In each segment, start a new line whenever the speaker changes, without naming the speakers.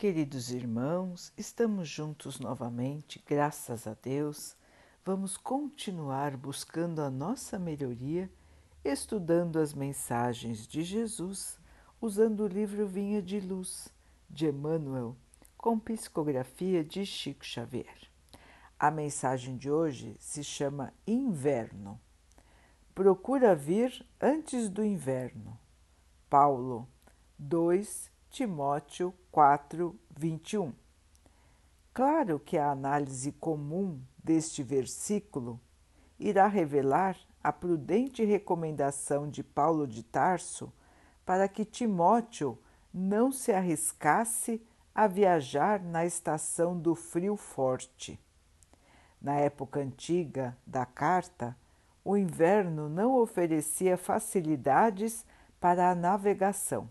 Queridos irmãos, estamos juntos novamente, graças a Deus. Vamos continuar buscando a nossa melhoria, estudando as mensagens de Jesus, usando o livro Vinha de Luz, de Emmanuel, com psicografia de Chico Xavier. A mensagem de hoje se chama Inverno. Procura vir antes do inverno. Paulo 2, Timóteo 4, 21. Claro que a análise comum deste versículo irá revelar a prudente recomendação de Paulo de Tarso para que Timóteo não se arriscasse a viajar na estação do frio forte. Na época antiga da carta, o inverno não oferecia facilidades para a navegação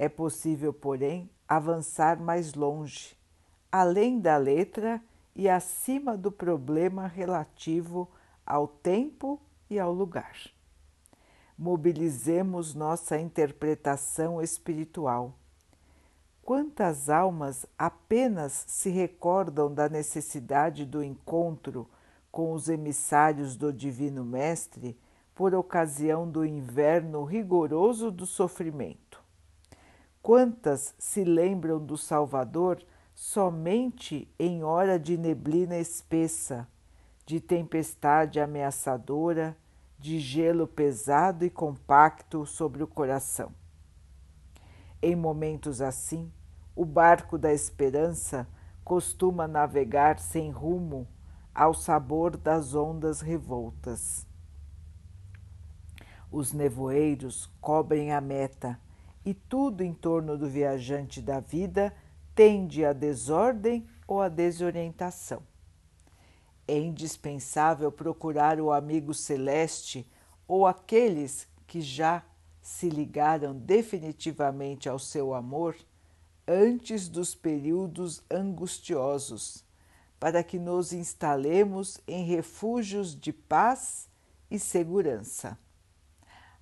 é possível, porém, avançar mais longe, além da letra e acima do problema relativo ao tempo e ao lugar. Mobilizemos nossa interpretação espiritual. Quantas almas apenas se recordam da necessidade do encontro com os emissários do Divino Mestre por ocasião do inverno rigoroso do sofrimento? Quantas se lembram do Salvador somente em hora de neblina espessa, de tempestade ameaçadora, de gelo pesado e compacto sobre o coração? Em momentos assim, o barco da esperança costuma navegar sem rumo ao sabor das ondas revoltas. Os nevoeiros cobrem a meta e tudo em torno do viajante da vida tende à desordem ou à desorientação. É indispensável procurar o amigo celeste ou aqueles que já se ligaram definitivamente ao seu amor antes dos períodos angustiosos, para que nos instalemos em refúgios de paz e segurança.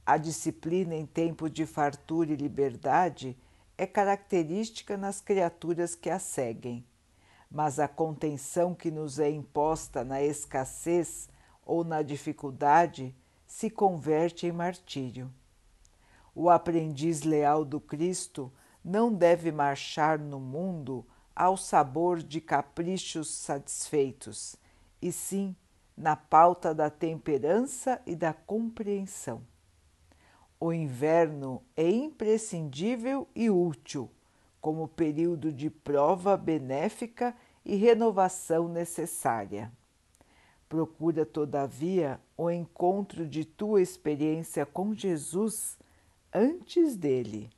A disciplina em tempo de fartura e liberdade é característica nas criaturas que a seguem, mas a contenção que nos é imposta na escassez ou na dificuldade se converte em martírio. O aprendiz leal do Cristo não deve marchar no mundo ao sabor de caprichos satisfeitos, e sim na pauta da temperança e da compreensão. O inverno é imprescindível e útil como período de prova benéfica e renovação necessária. Procura, todavia, o encontro de tua experiência com Jesus antes dele.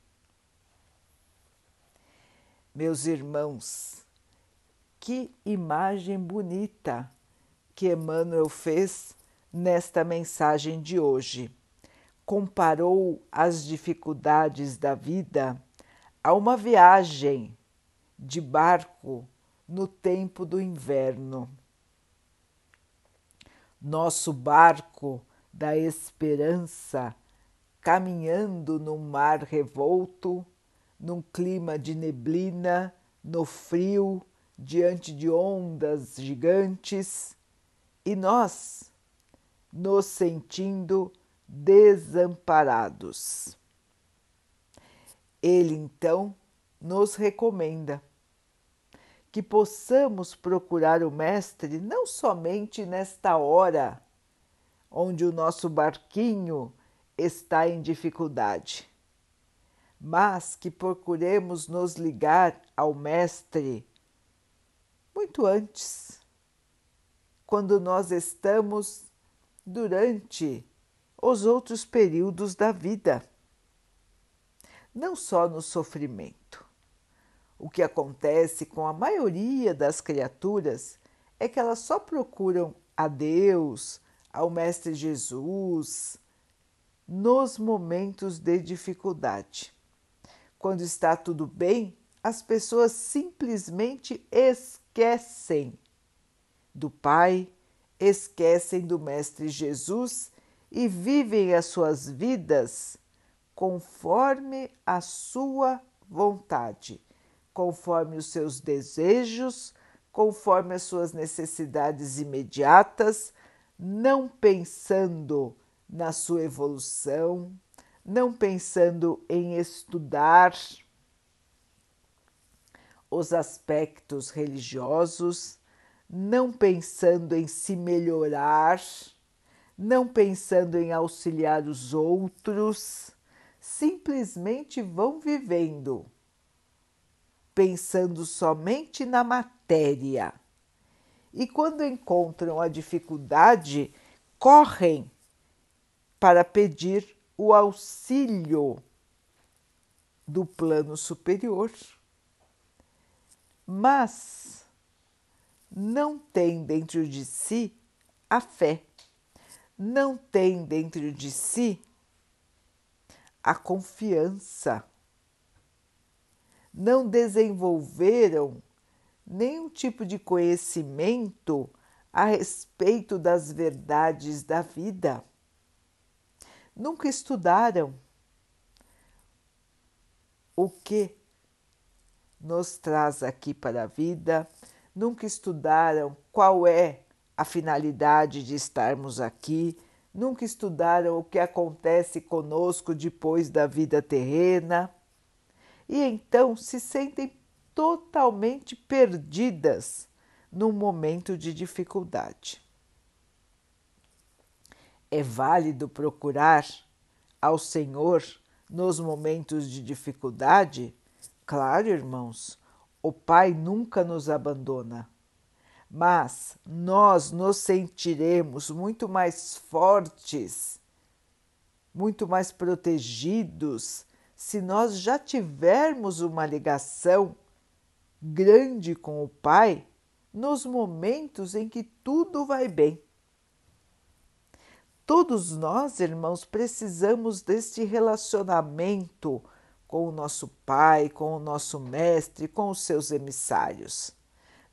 Meus irmãos, que imagem bonita que Emmanuel fez nesta mensagem de hoje comparou as dificuldades da vida a uma viagem de barco no tempo do inverno. Nosso barco da esperança caminhando num mar revolto, num clima de neblina, no frio, diante de ondas gigantes, e nós nos sentindo desamparados. Ele então nos recomenda que possamos procurar o Mestre não somente nesta hora onde o nosso barquinho está em dificuldade, mas que procuremos nos ligar ao Mestre muito antes, quando nós estamos durante os outros períodos da vida, não só no sofrimento. O que acontece com a maioria das criaturas é que elas só procuram a Deus, ao Mestre Jesus, nos momentos de dificuldade. Quando está tudo bem, as pessoas simplesmente esquecem do Pai, esquecem do Mestre Jesus e vivem as suas vidas conforme a sua vontade, conforme os seus desejos, conforme as suas necessidades imediatas, não pensando na sua evolução, não pensando em estudar os aspectos religiosos, não pensando em se melhorar, não pensando em auxiliar os outros, simplesmente vão vivendo, pensando somente na matéria. E quando encontram a dificuldade, correm para pedir o auxílio do plano superior, mas não tem dentro de si a fé, não tem dentro de si a confiança, não desenvolveram nenhum tipo de conhecimento a respeito das verdades da vida. Nunca estudaram o que nos traz aqui para a vida, nunca estudaram qual é a finalidade de estarmos aqui, nunca estudaram o que acontece conosco depois da vida terrena e então se sentem totalmente perdidas num momento de dificuldade. É válido procurar ao Senhor nos momentos de dificuldade? Claro, irmãos, o Pai nunca nos abandona, mas nós nos sentiremos muito mais fortes, muito mais protegidos, se nós já tivermos uma ligação grande com o Pai nos momentos em que tudo vai bem. Todos nós, irmãos, precisamos deste relacionamento com o nosso Pai, com o nosso Mestre, com os seus emissários.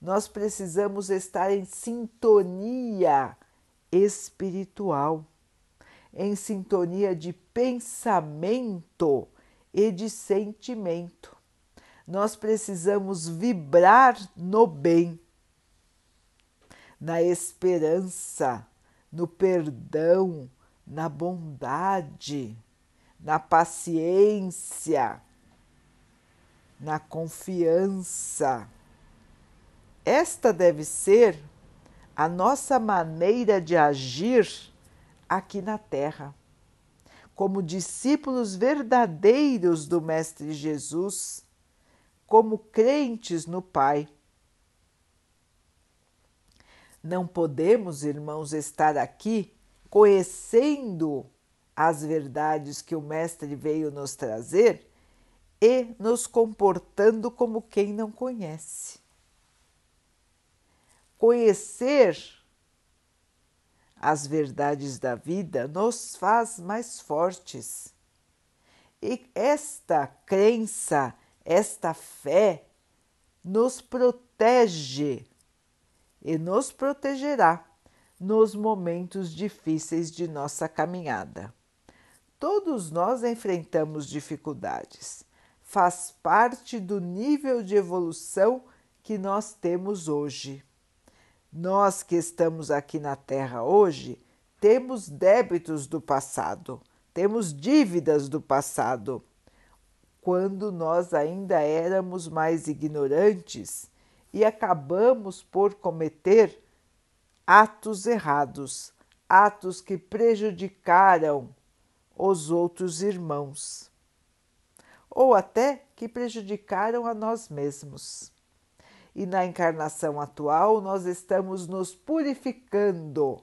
Nós precisamos estar em sintonia espiritual, em sintonia de pensamento e de sentimento. Nós precisamos vibrar no bem, na esperança, no perdão, na bondade na paciência, na confiança. Esta deve ser a nossa maneira de agir aqui na Terra, como discípulos verdadeiros do Mestre Jesus, como crentes no Pai. Não podemos, irmãos, estar aqui conhecendo as verdades que o Mestre veio nos trazer e nos comportando como quem não conhece. Conhecer as verdades da vida nos faz mais fortes. E esta crença, esta fé, nos protege e nos protegerá nos momentos difíceis de nossa caminhada. Todos nós enfrentamos dificuldades. Faz parte do nível de evolução que nós temos hoje. Nós que estamos aqui na Terra hoje temos débitos do passado, temos dívidas do passado. Quando nós ainda éramos mais ignorantes e acabamos por cometer atos errados, atos que prejudicaram os outros irmãos, ou até que prejudicaram a nós mesmos. E na encarnação atual, nós estamos nos purificando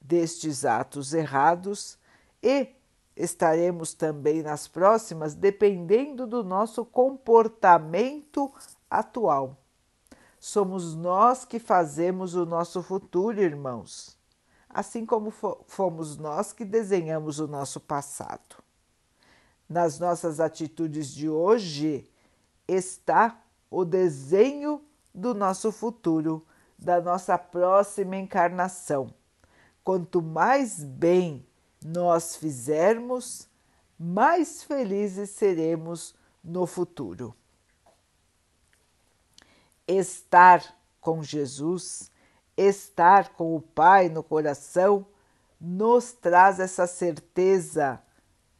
destes atos errados e estaremos também nas próximas, dependendo do nosso comportamento atual. Somos nós que fazemos o nosso futuro, irmãos assim como fomos nós que desenhamos o nosso passado. Nas nossas atitudes de hoje está o desenho do nosso futuro, da nossa próxima encarnação. Quanto mais bem nós fizermos, mais felizes seremos no futuro. Estar com Jesus, estar com o Pai no coração, nos traz essa certeza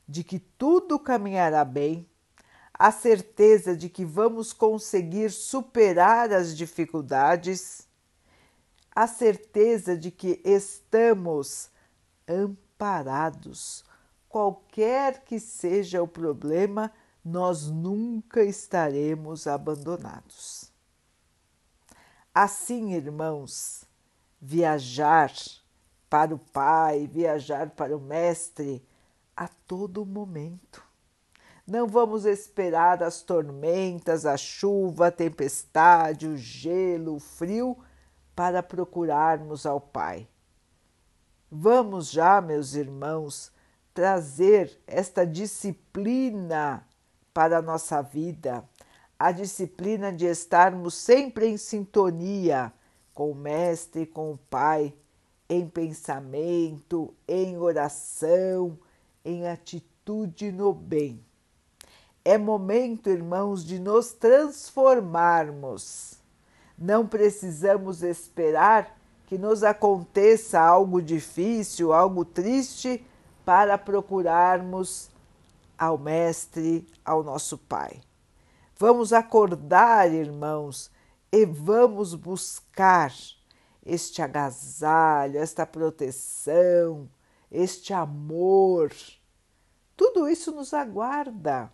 de que tudo caminhará bem, a certeza de que vamos conseguir superar as dificuldades, a certeza de que estamos amparados. Qualquer que seja o problema, nós nunca estaremos abandonados. Assim, irmãos, viajar para o Pai, viajar para o Mestre a todo momento. Não vamos esperar as tormentas, a chuva, a tempestade, o gelo, o frio para procurarmos ao Pai. Vamos já, meus irmãos, trazer esta disciplina para a nossa vida, a disciplina de estarmos sempre em sintonia com o Mestre, com o Pai, em pensamento, em oração, em atitude no bem. É momento, irmãos, de nos transformarmos. Não precisamos esperar que nos aconteça algo difícil, algo triste, para procurarmos ao Mestre, ao nosso Pai. Vamos acordar, irmãos, e vamos buscar este agasalho, esta proteção, este amor. Tudo isso nos aguarda.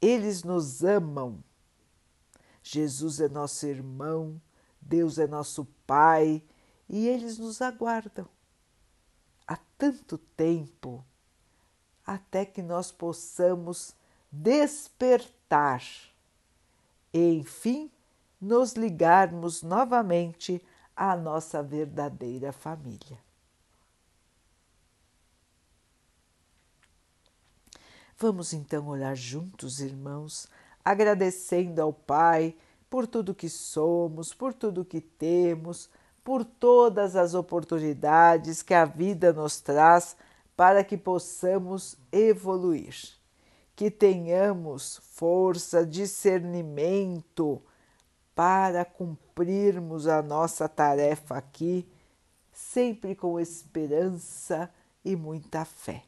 Eles nos amam. Jesus é nosso irmão, Deus é nosso Pai e eles nos aguardam há tanto tempo até que nós possamos despertar e, enfim, nos ligarmos novamente à nossa verdadeira família. Vamos então orar juntos, irmãos, agradecendo ao Pai por tudo que somos, por tudo que temos, por todas as oportunidades que a vida nos traz para que possamos evoluir, que tenhamos força, discernimento para cumprirmos a nossa tarefa aqui, sempre com esperança e muita fé.